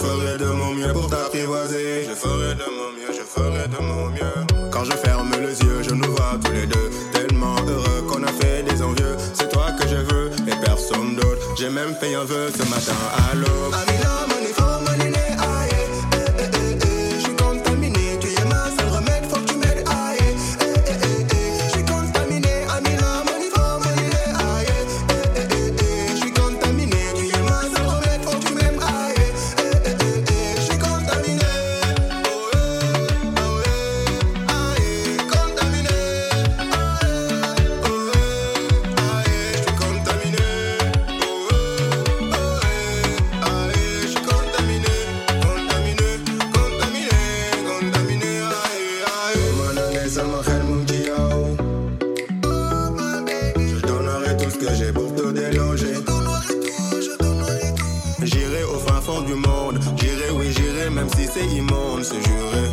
Ferai de mon mieux pour t'apprivoiser. Je ferai de mon mieux, je ferai de mon mieux. Quand je ferme les yeux, je nous vois tous les deux. Tellement heureux qu'on a fait des envieux. C'est toi que je veux et personne d'autre. J'ai même fait un vœu ce matin à l'aube. C'est immonde, c'est juré.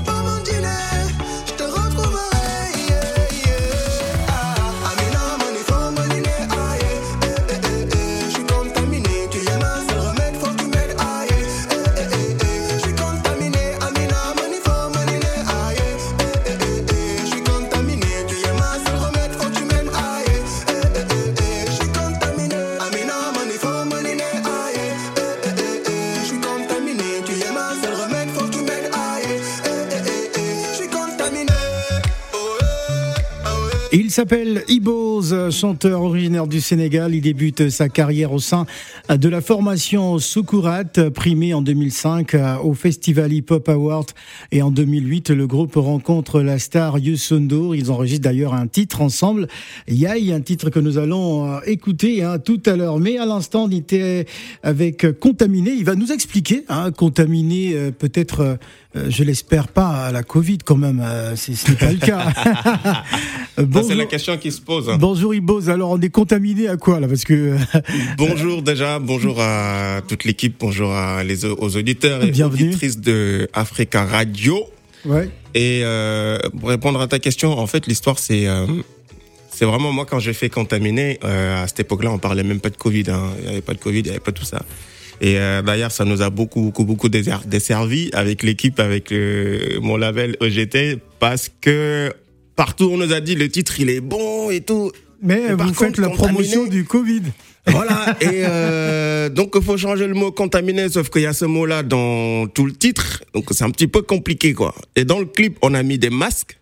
Oh, eh. Iboz, chanteur originaire du Sénégal. Il débute sa carrière au sein de la formation Soukurat, primé en 2005 au Festival Hip Hop Award. Et en 2008, le groupe rencontre la star Youssou. Ils enregistrent d'ailleurs un titre ensemble, Yaï, un titre que nous allons euh, écouter hein, tout à l'heure. Mais à l'instant, on était avec Contaminé. Il va nous expliquer, hein, Contaminé euh, peut-être... euh, euh, je l'espère pas à la Covid quand même, euh, ce n'est pas le cas. C'est la question qui se pose. Bonjour Iboz, alors on est contaminé à quoi là Parce que Bonjour déjà, bonjour à toute l'équipe, bonjour à les, aux auditeurs et Bienvenue. auditrices de Africa Radio. ouais, Et euh, pour répondre à ta question, en fait, l'histoire, c'est euh, c'est vraiment moi quand j'ai fait contaminer. euh, à cette époque-là, on parlait même pas de Covid. hein. Il y avait pas de Covid, il y avait pas tout ça. Et euh, d'ailleurs, ça nous a beaucoup, beaucoup, beaucoup desservi avec l'équipe, avec mon label EGT, parce que partout on nous a dit le titre il est bon et tout. mais Mais par faites contre, la promotion du Covid. Voilà. Et euh, donc il faut changer le mot contaminé, sauf qu'il y a ce mot-là dans tout le titre, donc c'est un petit peu compliqué quoi. Et dans le clip, on a mis des masques.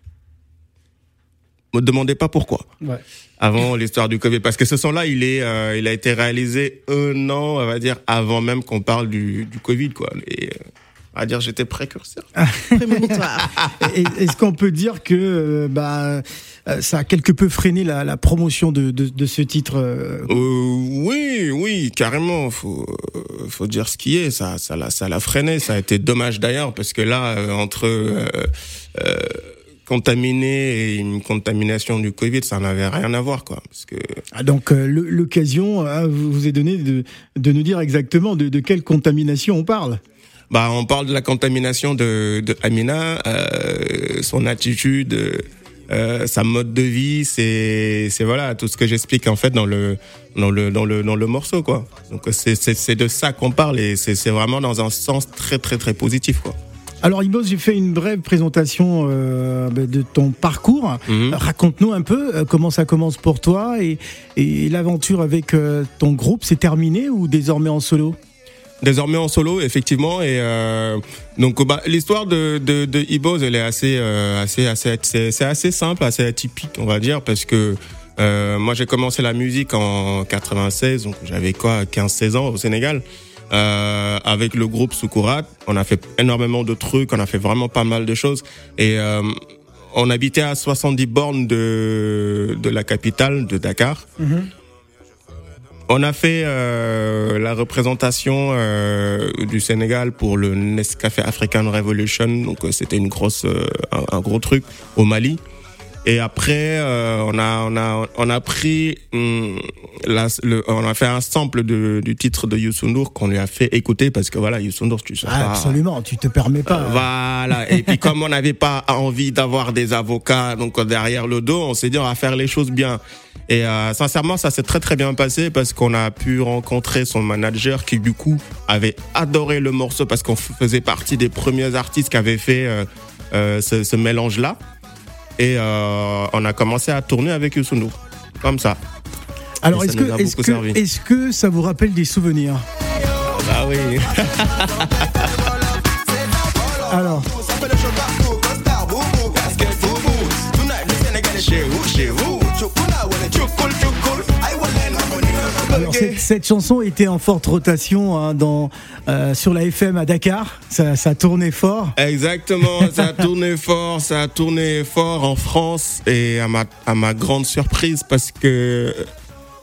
Me demandez pas pourquoi. Ouais. Avant l'histoire du Covid, parce que ce son-là, il est, euh, il a été réalisé un an, on va dire, avant même qu'on parle du, du Covid quoi. Et, euh, on va dire, j'étais précurseur. Est-ce qu'on peut dire que euh, bah, euh, ça a quelque peu freiné la, la promotion de, de, de ce titre euh, oui, oui, carrément. Faut, faut dire ce qui est. Ça, ça l'a, ça l'a freiné. Ça a été dommage d'ailleurs parce que là, entre euh, euh, contaminé et une contamination du Covid, ça n'avait rien à voir, quoi. Parce que ah, Donc euh, l'occasion hein, vous, vous est donnée de, de nous dire exactement de, de quelle contamination on parle. Bah, on parle de la contamination de, de Amina, euh, son attitude. euh, sa mode de vie, c'est c'est voilà tout ce que j'explique en fait dans le dans le dans le dans le morceau quoi. Donc c'est c'est de ça qu'on parle et c'est c'est vraiment dans un sens très très très positif quoi. Alors Ibos, j'ai fait une brève présentation euh, bah, de ton parcours. Mhm. Raconte-nous un peu comment ça commence pour toi et, et l'aventure avec ton groupe, c'est terminé ou désormais en solo? Désormais en solo, effectivement, et euh, donc bah, l'histoire de de, de Ibos, elle est assez euh, assez assez c'est assez simple, assez atypique, on va dire, parce que euh, moi j'ai commencé la musique en 96, donc j'avais quoi 15-16 ans au Sénégal. Euh, avec le groupe Soukurat, on a fait énormément de trucs, on a fait vraiment pas mal de choses et euh, on habitait à 70 bornes de de la capitale de Dakar. On a fait euh, la représentation euh, du Sénégal pour le Nescafé African Revolution, donc euh, c'était une grosse, un gros truc au Mali. Et après, euh, on a, on a, on a pris, hum, la- le, on a fait un sample de, du titre de Youssou N'Dour qu'on lui a fait écouter parce que voilà, Youssou N'Dour, tu sais Ah, pas. Absolument, tu te permets pas. Voilà. Et puis comme on n'avait pas envie d'avoir des avocats donc derrière le dos, on s'est dit on va faire les choses bien. Et euh, sincèrement, ça s'est très très bien passé parce qu'on a pu rencontrer son manager qui du coup avait adoré le morceau parce qu'on faisait partie des premiers artistes qui avaient fait euh, euh, ce, ce mélange là. Et euh, on a commencé à tourner avec Youssou N'Dour. Comme ça. Alors est-ce que, beaucoup que, que ça vous rappelle des souvenirs? Ah oui. Alors, alors cette, cette chanson était en forte rotation hein, dans, euh, sur la FM à Dakar. Ça, ça tournait fort. Exactement, ça a tourné fort, ça a tourné fort en France et à ma, à ma grande surprise parce que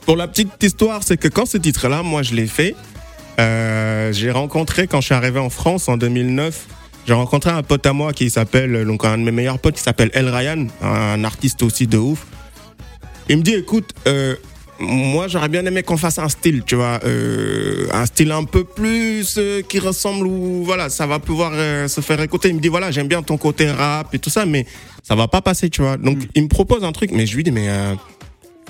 pour la petite histoire, c'est que quand ce titre-là, moi je l'ai fait, euh, j'ai rencontré quand je suis arrivé en France en 2009, j'ai rencontré un pote à moi qui s'appelle, donc un de mes meilleurs potes qui s'appelle El Ryan, un artiste aussi de ouf. Il me dit, écoute, euh, moi j'aurais bien aimé qu'on fasse un style, tu vois, euh, un style un peu plus euh, qui ressemble ou voilà, ça va pouvoir euh, se faire écouter. Il me dit voilà, j'aime bien ton côté rap et tout ça, mais ça va pas passer, tu vois. Donc il me propose un truc, mais je lui dis mais euh,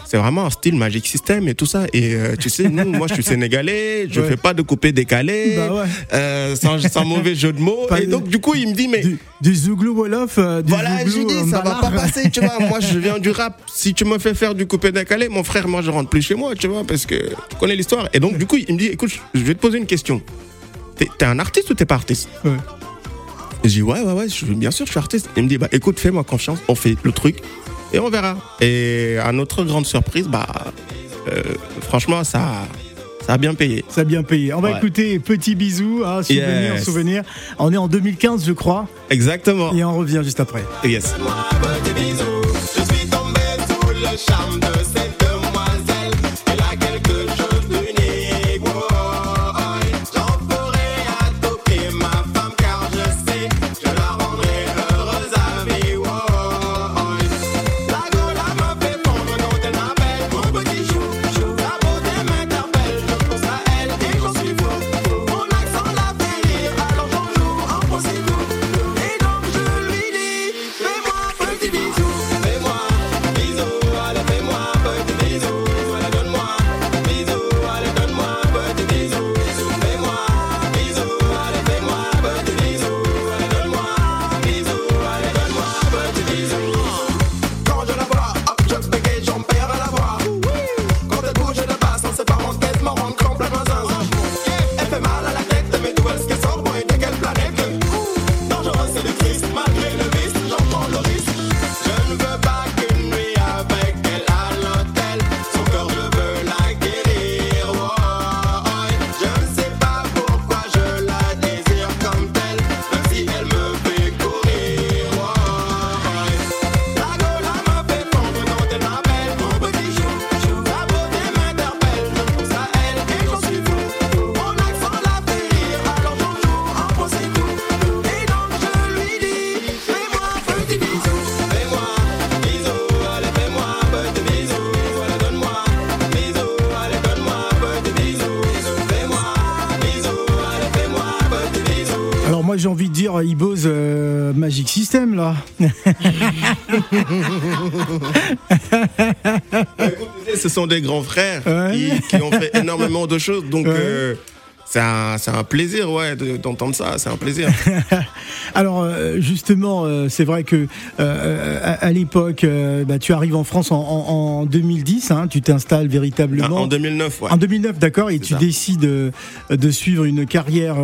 c'est vraiment un style Magic System et tout ça. Et euh, tu sais, nous, moi je suis sénégalais, je Ouais. fais pas de coupé décalé, Bah ouais. euh, sans, sans mauvais jeu de mots. Pas et de- donc du coup il me dit mais Du, du Zouglou Wolof, euh, du voilà, dis, euh, ça va pas passer, tu vois. Moi, je viens du rap. Si tu me fais faire du coupé décalé, mon frère, moi, je rentre plus chez moi, tu vois, parce que tu connais l'histoire. Et donc, du coup, il me dit, écoute, je vais te poser une question. T'es t'es un artiste ou t'es pas artiste? Ouais. Et Je dis, ouais, ouais, ouais, je, bien sûr, je suis artiste. Il me dit, bah, écoute, fais-moi confiance, on fait le truc et on verra. Et à notre grande surprise, bah, euh, franchement, ça, ça a bien payé. Ça a bien payé. On va Ouais. écouter Petit Bisou, hein, souvenir, Yes. souvenir. On est en 2015, je crois, Exactement. et on revient juste après. Yes. petit bisou. Je suis tombé sous le charme de ce sont des grands frères Ouais. qui, qui ont fait énormément de choses. Donc, Ouais. euh, c'est un, plaisir, ouais, de- d'entendre ça. C'est un plaisir. Alors euh, justement, euh, c'est vrai que euh, à, à l'époque, bah, tu arrives en France en, en- en 2010, hein, tu t'installes véritablement. en 2009, ouais. En 2009, d'accord, et tu ça. décides de suivre une carrière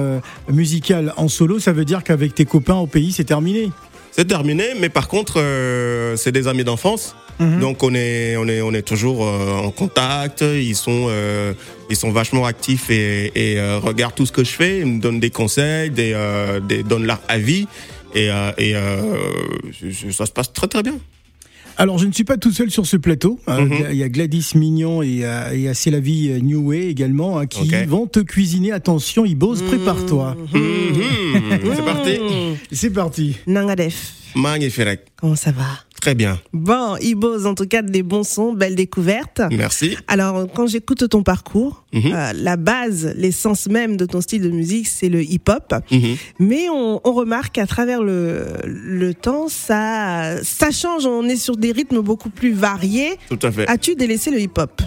musicale en solo. Ça veut dire qu'avec tes copains au pays, c'est terminé. C'est terminé, mais par contre, euh, c'est des amis d'enfance. Mhm. Donc on est on est on est toujours euh, en contact. Ils sont euh, ils sont vachement actifs et, et euh, regardent tout ce que je fais. Ils me donnent des conseils, des, euh, des donnent leur avis et, euh, et euh, ça se passe très très bien. Alors, je ne suis pas tout seul sur ce plateau. Euh, Mhm. Il y a Gladys Mignon et, euh, et C'est la vie euh, New Way également hein, qui vont te cuisiner. Attention, Ibos, prépare-toi. Mhm. C'est parti. C'est parti. Nangadef, Magnifique. comment ça va? Très bien. Bon, Ibos, en tout cas, des bons sons, belle découverte. Merci. Alors, quand j'écoute ton parcours, Mhm. euh, la base, l'essence même de ton style de musique, c'est le hip-hop. Mhm. Mais on, on remarque qu'à travers le, le temps, ça, ça change. On est sur des rythmes beaucoup plus variés. Tout à fait. As-tu délaissé le hip-hop?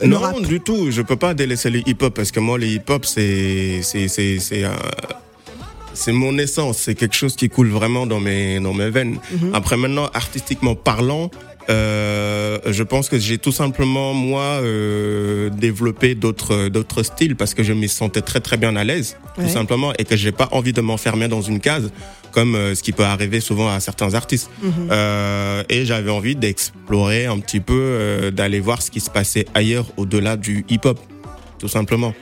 Le Non, rap? du tout. Je peux pas délaisser le hip-hop parce que moi, le hip-hop, c'est c'est c'est c'est euh, c'est mon essence. C'est quelque chose qui coule vraiment dans mes dans mes veines. Après, maintenant, artistiquement parlant. Euh, je pense que j'ai tout simplement moi euh, développé d'autres d'autres styles parce que je me sentais très très bien à l'aise Ouais. tout simplement et que j'ai pas envie de m'enfermer dans une case comme euh, ce qui peut arriver souvent à certains artistes euh, et j'avais envie d'explorer un petit peu euh, d'aller voir ce qui se passait ailleurs au-delà du hip-hop tout simplement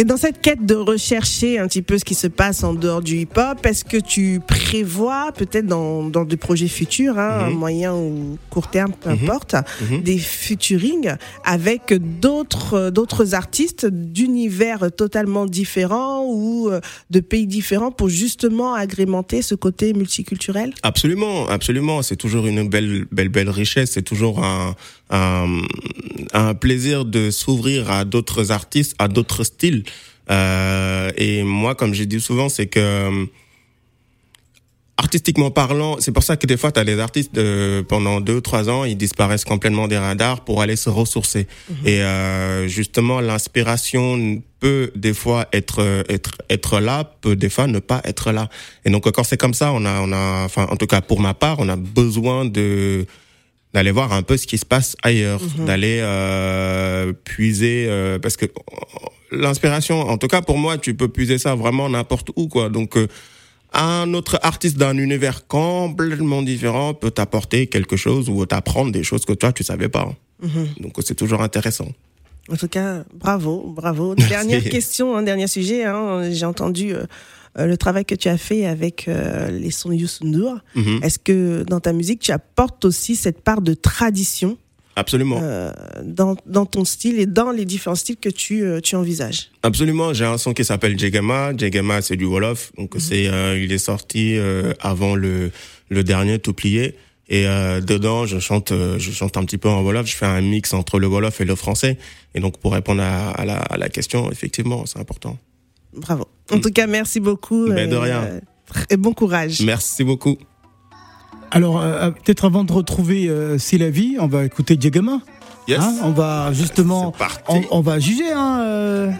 Et dans cette quête de rechercher un petit peu ce qui se passe en dehors du hip-hop, est-ce que tu prévois peut-être dans, dans des projets futurs, hein, Mhm. moyen ou court terme, peu Mhm. importe, Mhm. des futurings avec d'autres d'autres artistes d'univers totalement différents ou euh, de pays différents pour justement agrémenter ce côté multiculturel? Absolument, absolument. C'est toujours une belle, belle, belle richesse. C'est toujours un, un, un plaisir de s'ouvrir à d'autres artistes, à d'autres styles. Euh, et moi, comme j'ai dit souvent, c'est que euh, artistiquement parlant, c'est pour ça que des fois, tu as des artistes de, pendant deux trois ans, ils disparaissent complètement des radars pour aller se ressourcer. Et euh, justement, l'inspiration peut des fois être être être là, peut des fois ne pas être là. Et donc quand c'est comme ça, on a on a, enfin en tout cas pour ma part, on a besoin de d'aller voir un peu ce qui se passe ailleurs, d'aller euh, puiser euh, parce que l'inspiration, en tout cas pour moi, tu peux puiser ça vraiment n'importe où quoi. Donc euh, un autre artiste d'un univers complètement différent peut t'apporter quelque chose ou t'apprendre des choses que toi tu savais pas. Donc c'est toujours intéressant. En tout cas, bravo, bravo. Dernière question, un dernier sujet. hein. J'ai entendu euh, euh, le travail que tu as fait avec euh, les sons Youssou. Mhm. Est-ce que dans ta musique, tu apportes aussi cette part de tradition Absolument. euh, dans, dans ton style et dans les différents styles que tu, euh, tu envisages? Absolument, j'ai un son qui s'appelle Jegama. Jegama, c'est du Wolof. Donc c'est, euh, il est sorti avant le le dernier tout plié. Et euh, dedans, je chante, euh, je chante un petit peu en Wolof. Je fais un mix entre le Wolof et le français. Et donc pour répondre à, à la, à la question, effectivement, c'est important. Bravo. En tout cas, merci beaucoup. Ben, de et, rien. euh, et bon courage. Merci beaucoup. Alors, euh, peut-être avant de retrouver euh, C'est la vie, on va écouter Jagama. Yes. Hein, on va justement, C'est parti. on, on va juger, hein, euh,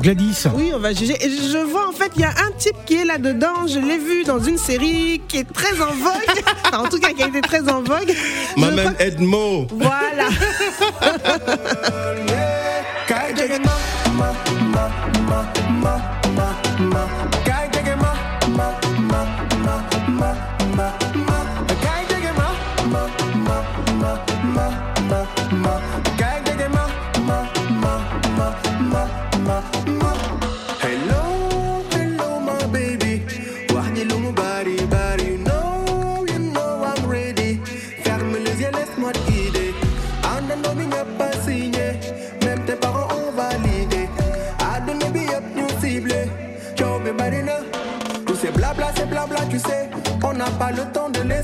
Gladys. Oui, on va juger. Et je vois en fait, il y a un type qui est là-dedans. Je l'ai vu dans une série qui est très en vogue. en tout cas, qui a été très en vogue. Maman Edmo. Voilà.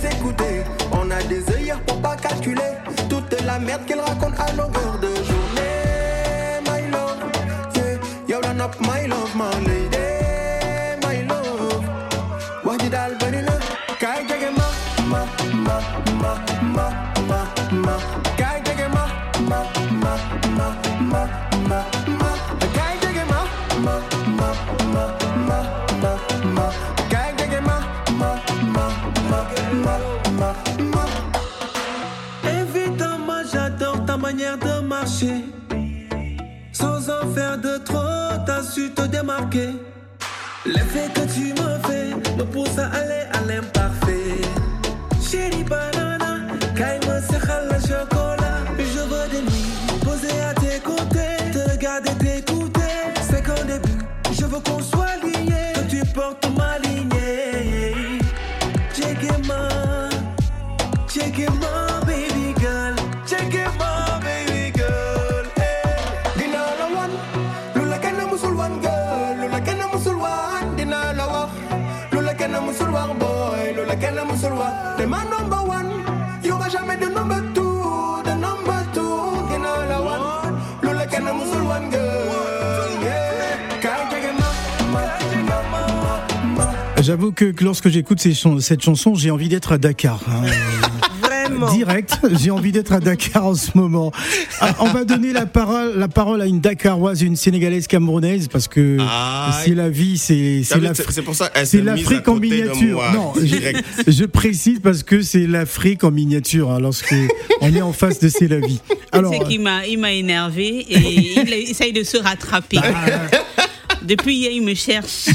écouter. On a des œillères pour pas calculer toute la merde qu'ils racontent à longueur de journée. My love, yeah, lady, my love. Sans en faire de trop, t'as su te démarquer. L'effet que tu me fais me pousse à aller à l'imparfait. Chérie, J'avoue que, que lorsque j'écoute cette chanson, j'ai envie d'être à Dakar. hein. Vraiment. Direct, j'ai envie d'être à Dakar en ce moment. Ah, on va donner la parole, la parole à une Dakaroise, une Sénégalaise camerounaise, parce que Ah, c'est la vie, c'est c'est l'Afrique en miniature. moi, Non, je, précise parce que c'est l'Afrique en miniature hein, lorsque on est en face de C'est la vie. Alors, c'est qu'il m'a, il m'a énervé et il essaye de se rattraper. Depuis hier, il me cherche.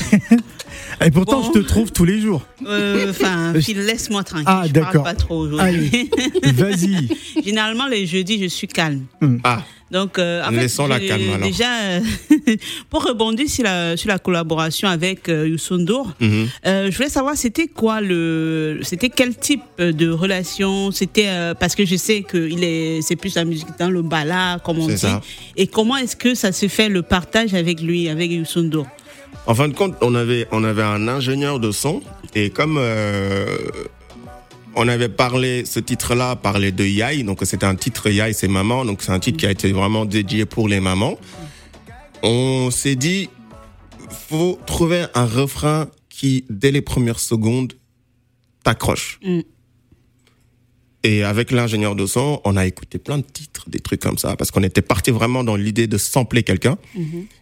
Et pourtant, bon. je te trouve tous les jours. Euh, Enfin, Phil, laisse-moi tranquille. Ah, je d'accord. parle pas trop aujourd'hui. Vas-y. Généralement, les jeudis, je suis calme. Ah, Donc, euh, en fait, Laissons-la je- calme, alors. Déjà, euh, pour rebondir sur la, sur la collaboration avec euh, Youssou mhm. euh, je voulais savoir c'était quoi le, c'était quel type de relation, c'était euh, parce que je sais que il est, c'est plus la musique dans le bala, comme on C'est dit. ça. Et comment est-ce que ça se fait le partage avec lui, avec Youssou En fin de compte, on avait, on avait un ingénieur de son et comme euh, on avait parlé, ce titre-là parlait de Yai, donc c'était un titre Yai, c'est maman, donc c'est un titre qui a été vraiment dédié pour les mamans. On s'est dit, faut trouver un refrain qui, dès les premières secondes, t'accroche. Mm. Et avec l'ingénieur de son, on a écouté plein de titres, des trucs comme ça, parce qu'on était parti vraiment dans l'idée de sampler quelqu'un.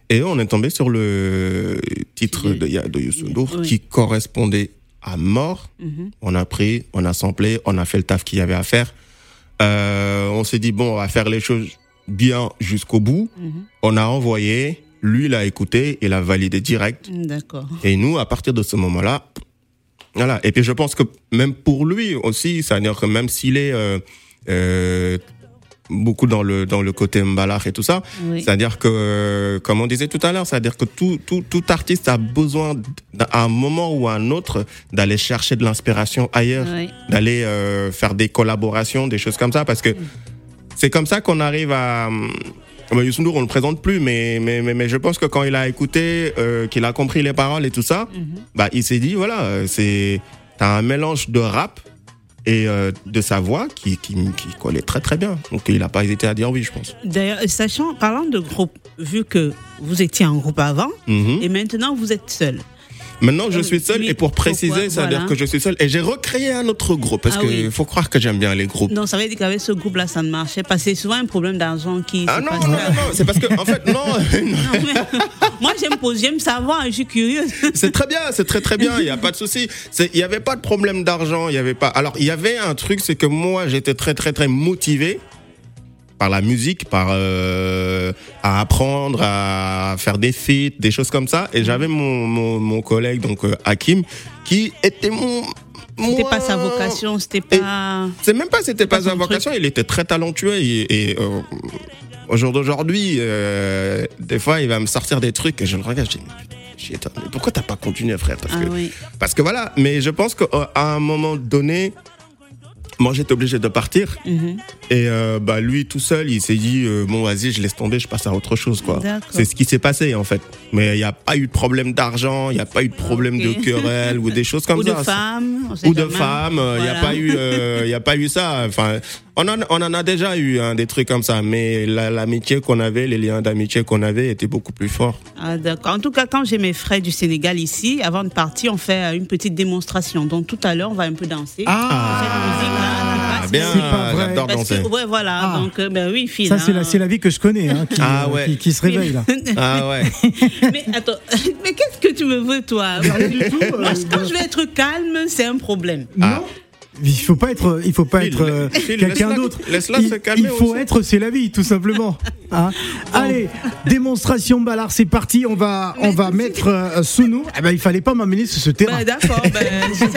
Et on est tombé sur le titre de, de Oui. qui correspondait à mort. On a pris, on a samplé, on a fait le taf qu'il y avait à faire. Euh, on s'est dit, bon, on va faire les choses bien jusqu'au bout. On a envoyé, lui l'a écouté, il a validé direct. D'accord. Et nous, à partir de ce moment-là, voilà. Et puis je pense que même pour lui aussi, c'est-à-dire que même s'il est euh, euh, beaucoup dans le dans le côté mbalach et tout ça, Oui. c'est-à-dire que, euh, comme on disait tout à l'heure, c'est-à-dire que tout, tout, tout artiste a besoin, à un moment ou à un autre, d'aller chercher de l'inspiration ailleurs, Oui. d'aller euh, faire des collaborations, des choses comme ça, parce que c'est comme ça qu'on arrive à... bah, Youssou N'Dour, on le présente plus, mais, mais, mais, mais je pense que quand il a écouté, euh, qu'il a compris les paroles et tout ça, bah, il s'est dit, voilà, euh, c'est... T'as un mélange de rap et euh, de sa voix qui, qui, qui collait très très bien. Donc il n'a pas hésité à dire oui, je pense. D'ailleurs, sachant, parlant de groupe, vu que vous étiez en groupe avant Mhm. et maintenant vous êtes seul. Maintenant, je Euh, suis seul et pour préciser, ça veut dire que je suis seul et j'ai recréé un autre groupe parce Ah oui. faut croire que j'aime bien les groupes. Non, ça veut dire qu'avec ce groupe-là, ça ne marchait pas. C'est souvent un problème d'argent qui Ah non, non, non, non, c'est parce que en fait, non, non. Non, mais- Moi, j'aime poser, j'aime savoir, je suis curieuse. c'est très bien, c'est très très bien, il y a pas de souci. Il y avait pas de problème d'argent, il y avait pas. Alors, il y avait un truc, c'est que moi, j'étais très très très motivé par la musique, par euh, à apprendre, à faire des feats, des choses comme ça. Et j'avais mon, mon, mon collègue donc euh, Hakim qui était mon C'était pas sa vocation, c'était pas. C'est même pas, c'était pas, pas sa vocation. Il était très talentueux et, et, euh, au jour d'aujourd'hui, euh, des fois, il va me sortir des trucs et je le regarde. Je dis, mais pourquoi t'as pas continué, frère? Parce Ah que, oui. parce que voilà. Mais je pense qu'à un moment donné, moi, j'étais obligé de partir. Mhm. Et euh, bah lui tout seul, il s'est dit euh, bon vas-y, je laisse tomber, je passe à autre chose quoi. C'est ce qui s'est passé en fait. Mais il n'y a pas eu de problème d'argent, il n'y a pas eu de problème de querelle ou des choses comme Ou ça. de femmes. Ou de femmes, il n'y a pas eu, il a pas eu ça. Enfin, on en, on en a déjà eu hein, des trucs comme ça, mais la- l'amitié qu'on avait, les liens d'amitié qu'on avait étaient beaucoup plus forts. Ah, d'accord. En tout cas, quand j'ai mes frères du Sénégal ici, avant de partir, on fait euh, une petite démonstration. Donc tout à l'heure, on va un peu danser. Ah, Cette musique-là qui passe, bien, j'adore danser. que, ouais, voilà. Ah. Donc, euh, ben oui, fille. ça c'est la, c'est la vie que je connais, hein, qui, Ah ouais. qui, qui se réveille là. Ah ouais. mais attends, mais qu'est-ce que tu me veux, toi? Rien du tout. Euh, quand je vais être calme, c'est un problème. Ah. Il faut pas être, il faut pas être euh, quelqu'un d'autre. laisse-la Il, se calmer il faut aussi. être, c'est la vie, tout simplement. Hein Allez, démonstration ballard, c'est parti. On va, on va mettre euh, sous nous. Eh ben, il fallait pas m'amener sur ce terrain. Bah, D'accord, cette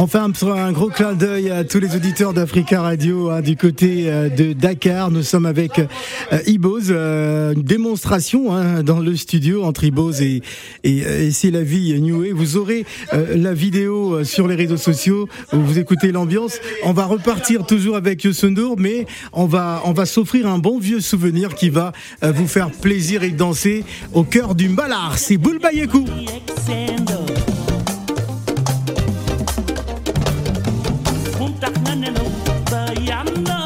Enfin, un, gros clin d'œil à tous les auditeurs d'Africa Radio hein, du côté euh, de Dakar. Nous sommes avec euh, Ibose, euh, une démonstration hein, dans le studio entre Ibose et, et, et C'est la vie New Way. Vous aurez euh, la vidéo euh, sur les réseaux sociaux vous écoutez l'ambiance. On va repartir toujours avec Yosundur, mais on va, on va s'offrir un bon vieux souvenir qui va euh, vous faire plaisir et danser au cœur du Mbalar. C'est Boulbayekou. yanda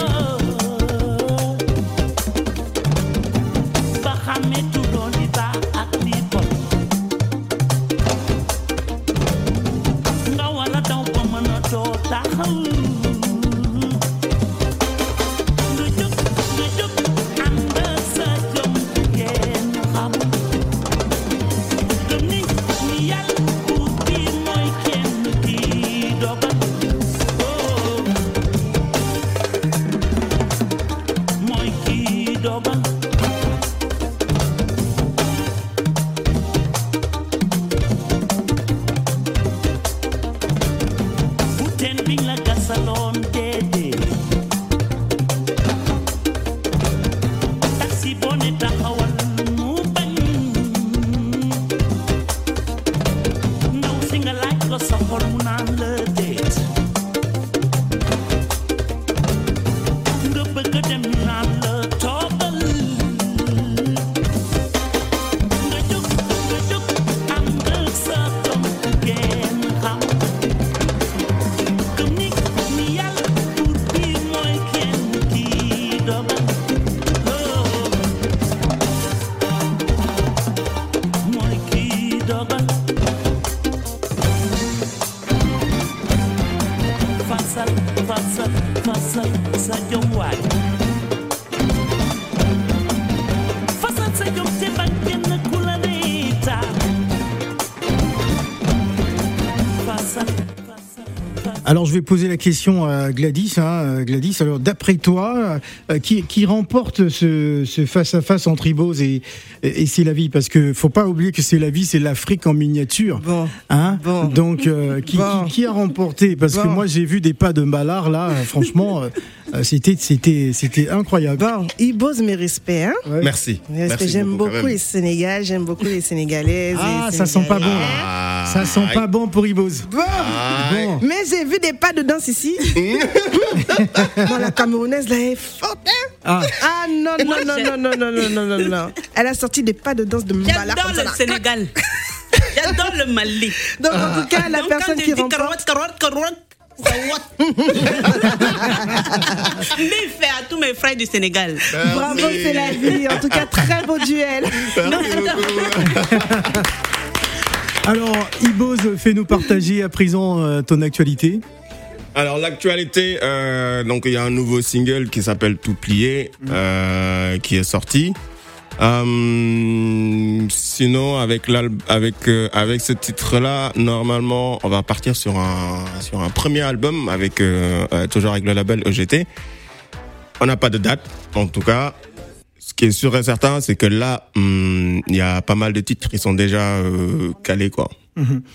Alors je vais poser la question à Gladys. Hein, euh, Gladys, alors d'après toi, euh, qui, qui remporte ce, ce face-à-face entre Ibose et, et, et C'est la vie? Parce que faut pas oublier que C'est la vie, c'est l'Afrique en miniature. Bon. Hein Bon. Donc euh, qui, Bon. qui, qui a remporté? Parce que moi j'ai vu des pas de Mbalard là, franchement, c'était c'était c'était incroyable. Bon, Ibose, mes respects. Hein Ouais. Merci. Mes respects. Merci J'aime beaucoup les Sénégal, j'aime beaucoup les Sénégalaises. Ah, les ça sent pas bon. Ah, Ça sent pas bon pour Ibose. Bon. Bon. Mais j'ai vu des pas de danse ici. bon, la Camerounaise, là, elle est forte, hein Ah. Ah non, non, non, non, non, non, non, non, non, non. Elle a sorti des pas de danse de Mbala J'adore comme ça, le là. Sénégal. J'adore le Mali. Donc, en tout cas, la Donc, personne quand qui dis remporte... carotte, carotte, carotte, Mais fait à tous mes frères du Sénégal. Bravo, c'est la vie. En tout cas, très beau duel. Alors, Ibos, fais-nous partager à présent euh, ton actualité. Alors l'actualité, euh, donc il y a un nouveau single qui s'appelle Tout plié, euh, qui est sorti. Euh, sinon avec avec euh, avec ce titre-là, normalement, on va partir sur un sur un premier album avec euh, euh, toujours avec le label EGT. On n'a pas de date, en tout cas. Ce qui est sûr et certain, c'est que là, hum, il y a pas mal de titres qui sont déjà euh, calés, quoi.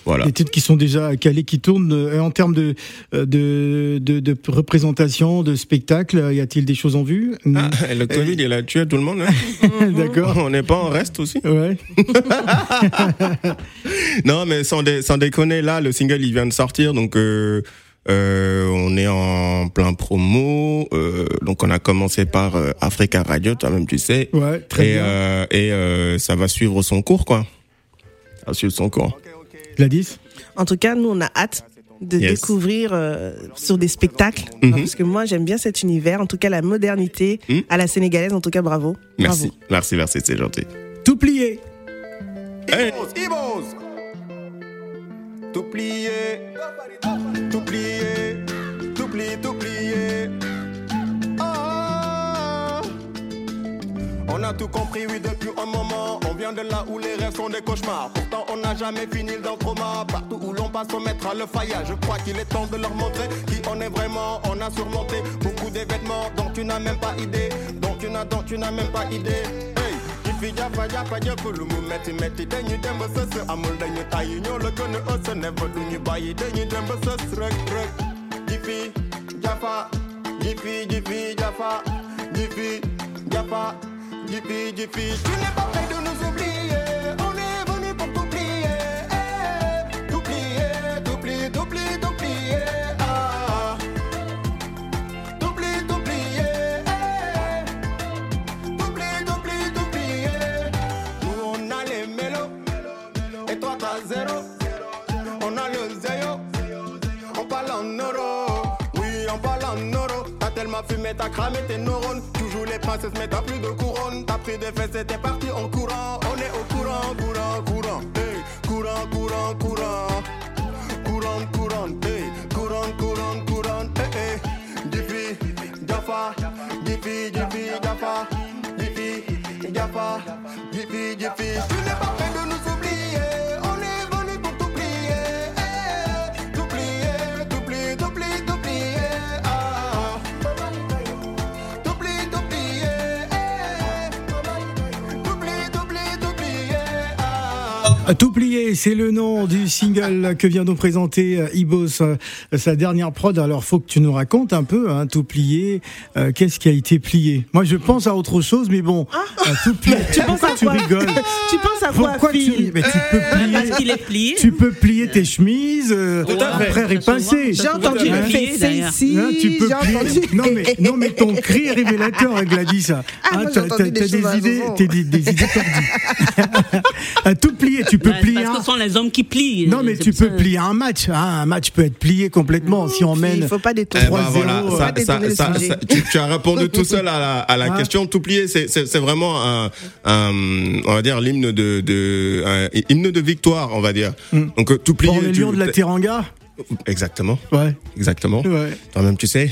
Voilà. Les titres qui sont déjà calés, qui tournent euh, en termes de, euh, de, de, de représentation, de spectacle. Y a-t-il des choses en vue? Ah, le Covid, il a tué tout le monde. hein. D'accord. On n'est pas en reste aussi. Ouais. Non, mais sans, dé- sans déconner, là, le single, il vient de sortir, donc euh, euh, on est en plein promo. euh, donc on a commencé par euh, Africa Radio, toi-même tu sais. Ouais, très et bien. euh, et euh, ça va suivre son cours, quoi. Ça va suivre son cours. Gladys En tout cas, nous, on a hâte de Yes. découvrir euh, sur des spectacles. Mhm. Parce que moi, j'aime bien cet univers. En tout cas, la modernité Mhm. à la sénégalaise. En tout cas, bravo. Merci, Bravo. merci, merci, c'est gentil. Tout plié. Hey. Ibos, tout plié, tout plié, tout plié, tout plié. A tout compris, oui, depuis un moment. On vient de là où les rêves sont des cauchemars. Pourtant, on n'a jamais fini dans le trauma. Partout où l'on passe, on mettra le faillage. Je crois qu'il est temps de leur montrer qui on est vraiment. On a surmonté beaucoup d'événements dont tu n'as même pas idée. Dont tu n'as, dont tu n'as même pas idée. Hey. Jifi japa japa japa lu mu metti metti dañu dem ba amul dañu tàyyi ñoo la gën a ës never du ñu bàyyi rek rek jifi jafa jifi jifi jafa jifi jafa jifi jifi tu n'es pas prêt de nous Tellement fumé, t'as cramé tes neurones. Tu joues les princesses, mais t'as plus de couronne. T'as pris des fesses et t'es parti en courant. On est au courant, courant, courant. Hey, courant, courant, courant. Courant, courant, hey, courant, courant, courant. Hey, hey. Jiffy, Jaffa, Jiffy, Jiffy, Jaffa. Jiffy, Jaffa, Jiffy. Tu n'es pas prêt de nous Tout plié, c'est le nom du single que vient nous présenter euh, Ibos, euh, sa dernière prod. Alors, faut que tu nous racontes un peu, hein, tout plié. euh, Qu'est-ce qui a été plié? Moi, je pense à autre chose, mais bon, euh, tout plié. Tu penses à Pourquoi tu quoi? rigoles? Tu penses à quoi, Pourquoi tu Phil? Mais tu peux plier. Parce qu'il est plié. Tu peux plier tes chemises euh, Tout à fait. après répasser. J'ai entendu à le fessé ici. Hein, tu peux plier. Non mais non mais ton cri est révélateur, Gladys. Hein, Ah, j'ai t'as des à des idées, des, des idées tordues. À tout plier, tu peux Bah, plier. Parce un- que ce sont les hommes qui plient. Non mais C'est tu peux ça. plier un match. hein. Un match peut être plié complètement si on Il mène. faut pas Eh détourner. ben 3-0, voilà, euh, ça, ça, ça, tu, tu as répondu tout seul à la, à la Ouais. question. Tout plié, c'est, vraiment un, un, on va dire l'hymne de, de un hymne de victoire, on va dire. Donc euh, tout plié. Pour les tu- lions de la Teranga. Exactement, Ouais. exactement. Ouais. Toi-même, tu sais.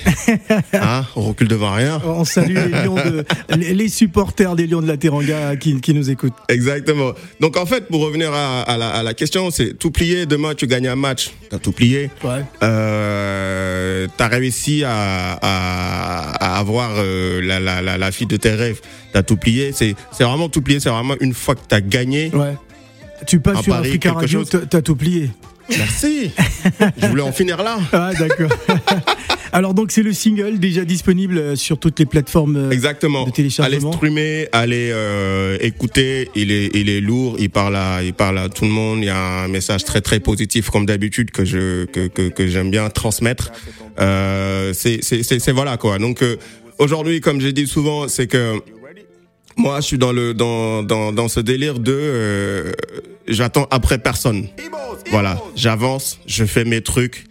hein, on recule devant rien. On salue les lions de, les supporters des lions de la Teranga qui, qui nous écoutent. Exactement. Donc en fait, pour revenir à, à la, à la question, c'est tout plié. Demain, tu gagnes un match. T'as tout plié. Ouais. Euh, t'as réussi à, avoir euh, la, la, la, la fille de tes rêves. T'as tout plié. C'est, vraiment tout plié. C'est vraiment une fois que t'as gagné. Ouais. Tu passes sur Paris, Africa Radio, t'as tout plié. Merci. Je voulais en finir là. Ah d'accord. Alors donc c'est le single déjà disponible sur toutes les plateformes euh, Exactement. de Allez téléchargement. streamer, allez euh, écouter. Il est, il est lourd. Il parle à, il parle à tout le monde. Il y a un message très très positif comme d'habitude que je que que, que j'aime bien transmettre. Euh, c'est c'est c'est c'est voilà quoi. Donc euh, aujourd'hui, comme j'ai dit souvent, c'est que moi je suis dans le dans dans dans ce délire de euh, j'attends après personne. Voilà, j'avance, je fais mes trucs.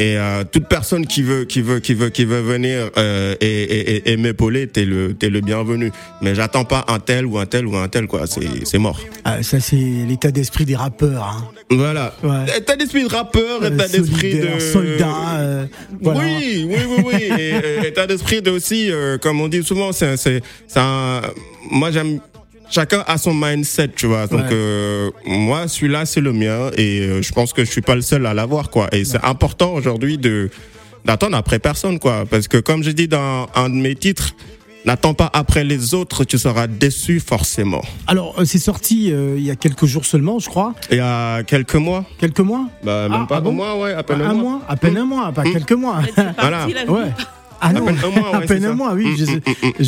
Et euh, toute personne qui veut, qui veut, qui veut, qui veut venir euh, et, et, et- m'épauler, t'es le, t'es le bienvenu. Mais j'attends pas un tel ou un tel ou un tel quoi. C'est, c'est mort. Ah, ça, c'est l'état d'esprit des rappeurs. Hein. Voilà. Ouais. État d'esprit de rappeur, Euh, état d'esprit de soldat. euh, voilà. Oui, oui, oui, oui. Et, euh, état d'esprit de aussi, euh, comme on dit souvent, c'est, c'est, c'est un. Moi, j'aime. Chacun a son mindset, tu vois. Donc Ouais. euh, moi, celui-là, c'est le mien, et euh, je pense que je suis pas le seul à l'avoir, quoi. Et c'est important aujourd'hui de d'attendre après personne, quoi. Parce que comme j'ai dit dans un de mes titres, n'attends pas après les autres, tu seras déçu forcément. Alors, euh, c'est sorti euh, il y a quelques jours seulement, je crois. Il y a quelques mois, Quelques mois bah même Ah, pas ah bon un mois, ouais, à peine Un mois À peine un mois, pas quelques mois. C'est parti, Voilà. la vie. ouais. Ah non, peine un mois, à peine un mois, oui, je,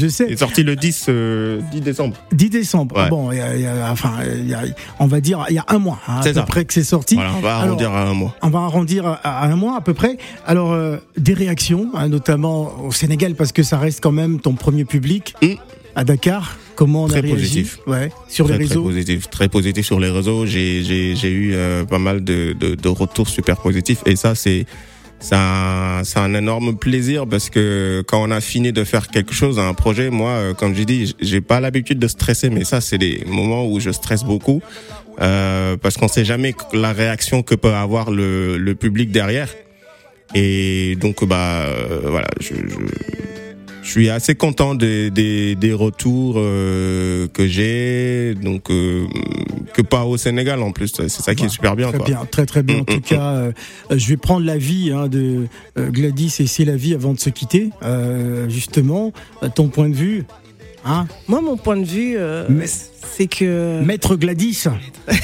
sais- Il est sorti le 10, euh, 10 décembre. 10 décembre. Ouais. Bon, il y a- il y a- enfin, il y a- on va dire, il y a un mois, hein, à peu ça. près que c'est sorti. Voilà, on va Alors, arrondir à un mois. On va arrondir à, à un mois à peu près. Alors, euh, des réactions, hein, notamment au Sénégal, parce que ça reste quand même ton premier public Mm. à Dakar. Comment on Très a réagi positif. Ouais, sur très, les très réseaux. positif, très positif sur les réseaux. J'ai eu euh, pas mal de, de de retours super positifs et ça c'est c'est un, énorme plaisir parce que quand on a fini de faire quelque chose, un projet, moi, euh, comme j'ai dit, j'ai pas l'habitude de stresser, mais ça, c'est des moments où je stresse beaucoup euh, parce qu'on sait jamais la réaction que peut avoir le, le public derrière. Et donc, bah, euh, voilà, je, je, je suis assez content des, des, des retours euh, que j'ai, donc euh, que pas au Sénégal en plus. C'est ça qui est super bien. Très quoi. bien, très très bien. En tout cas, euh, je vais prendre l'avis hein, de euh, Gladys et c'est la vie avant de se quitter. Euh, justement, ton point de vue, hein, Moi, mon point de vue, euh, Mais- c'est que. maître Gladys. Ouais.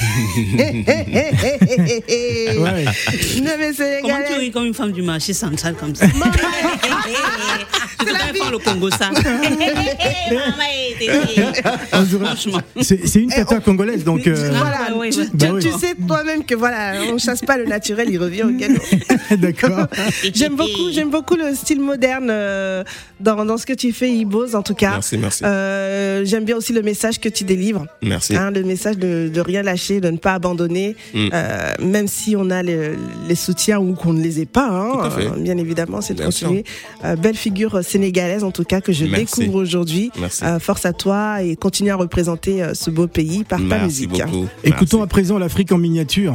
Non, mais c'est Comment tu ris comme une femme du marché central comme ça faire le Congo ça. C'est c'est une tata congolaise, donc. euh, Voilà, Ouais, ouais, tu, tu- Bah oui. tu sais toi-même que voilà, on chasse pas le naturel, il revient au galop. D'accord. J'aime beaucoup, j'aime beaucoup le style moderne euh, dans, dans ce que tu fais, Ibos, en tout cas. Merci, merci. Euh, j'aime bien aussi le message que tu délivres, Merci. hein, le message de, de rien lâcher, de ne pas abandonner, Mm. euh, même si on a le- les soutiens ou qu'on ne les ait pas. hein, Tout à fait. euh, bien évidemment, c'est de continuer. Euh, belle figure sénégalaise, en tout cas, que je Merci. découvre aujourd'hui. Merci. Euh, force à toi et continue à représenter euh, ce beau pays par ta Merci musique. hein. beaucoup. Écoutons à présent l'Afrique en miniature.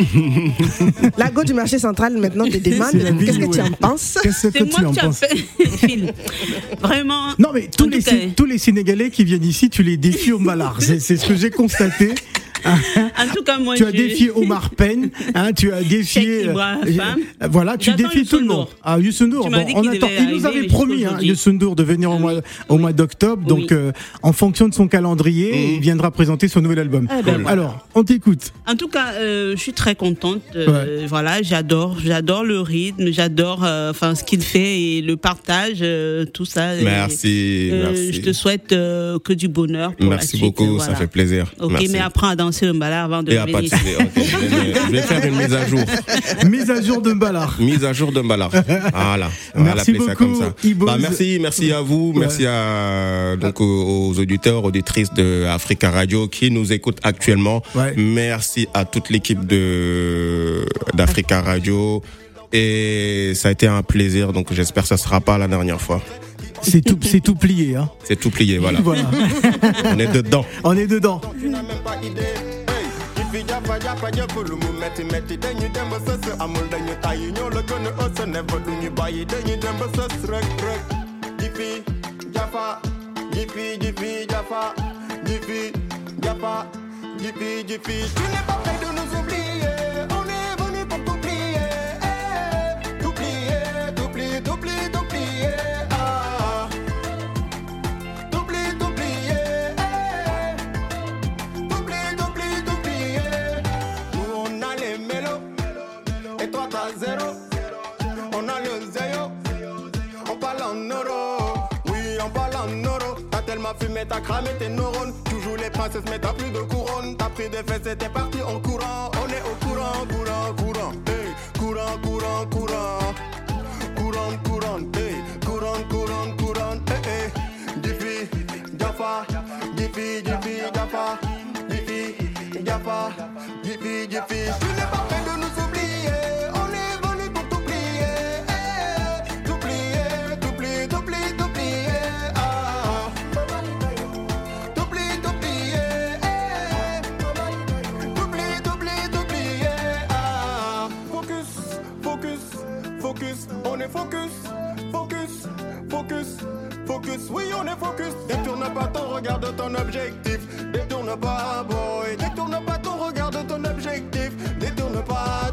La go du marché central maintenant te demande qu'est-ce que tu en penses? Qu'est-ce que C'est tu moi en penses? Vraiment. Non, mais tous les, tous les Sénégalais qui viennent ici, tu les défies au malard. C'est ce que j'ai constaté. En tout cas, moi, Tu as défié Omar Penn, hein, tu as défié. Ibrahim. euh, voilà, tu défies tout le monde. Ah, Tu bon, on attend. devait Il nous avait promis, hein, Ndour, de venir au mois, au mois d'octobre. Donc, Oui. euh, en fonction de son calendrier, Mhm. il viendra présenter son nouvel album. Ah, ben. Alors, on t'écoute. En tout cas, euh, je suis très contente. euh, Voilà, j'adore, j'adore le rythme, j'adore, euh, enfin, ce qu'il fait et le partage, euh, tout ça. Merci. euh, merci. Je te souhaite euh, que du bonheur. Pour la Merci suite, beaucoup, voilà. ça fait plaisir. Ok, Merci. mais apprends à danser le mbala avant de Et à pas de venir. souci. Ok, je, vais, faire une mise à jour. Mise à jour de Ballard. Mise à jour de Ballard. Voilà. Merci l'appeler ça beaucoup, comme ça. Bah, merci, merci à vous, merci à donc aux, aux auditeurs, auditrices de Africa Radio qui nous écoutent actuellement. Ouais. Merci à toute l'équipe de d'Africa Radio. Et ça a été un plaisir, donc j'espère que ça sera pas la dernière fois. C'est tout, c'est tout plié. Hein. C'est tout plié, voilà. Voilà. On est dedans. On est dedans. n'a même pas jaffa jaffa dañu dem ba sës T'as tellement fumé, t'as cramé tes neurones. Tu joues les princesses, mais t'as plus de couronne. T'as pris des fesses et t'es parti en courant. On est au courant, courant, courant. Hey, courant, courant, courant. Courant, courant, hey, courant, courant, courant. Hey, hey. Jiffy, Jaffa, Jiffy, Jiffy, Jaffa, Jiffy, Jaffa, Jiffy, Jiffy. Tu n'es pas de nous focus, focus, focus, focus, oui on est focus. Détourne pas ton regard de ton objectif, détourne pas boy, détourne pas ton regard de ton objectif, détourne pas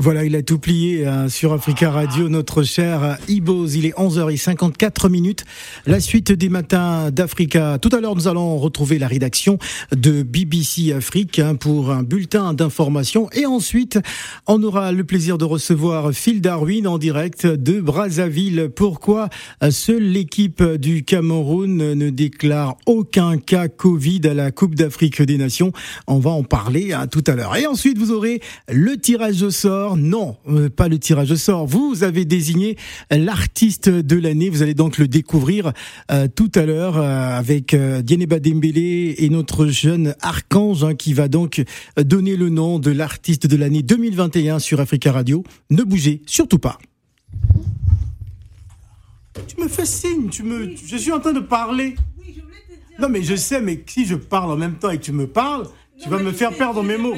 Voilà, il a tout plié hein, sur Africa Radio, notre cher Ibos. Il est 11h54 minutes. La suite des matins d'Africa. Tout à l'heure, nous allons retrouver la rédaction de BBC Afrique hein, pour un bulletin d'information. Et ensuite, on aura le plaisir de recevoir Phil Darwin en direct de Brazzaville. Pourquoi seule l'équipe du Cameroun ne déclare aucun cas Covid à la Coupe d'Afrique des Nations? On va en parler hein, tout à l'heure. Et ensuite, vous aurez le tirage au sort. Non, euh, pas le tirage au sort. Vous avez désigné l'artiste de l'année. Vous allez donc le découvrir euh, tout à l'heure euh, avec euh, Dieneba Dembélé et notre jeune archange hein, qui va donc donner le nom de l'artiste de l'année 2021 sur Africa Radio. Ne bougez surtout pas. Tu me fais signe, tu me, je suis en train de parler. Non mais je sais, mais si je parle en même temps et que tu me parles, tu vas me faire perdre mes mots.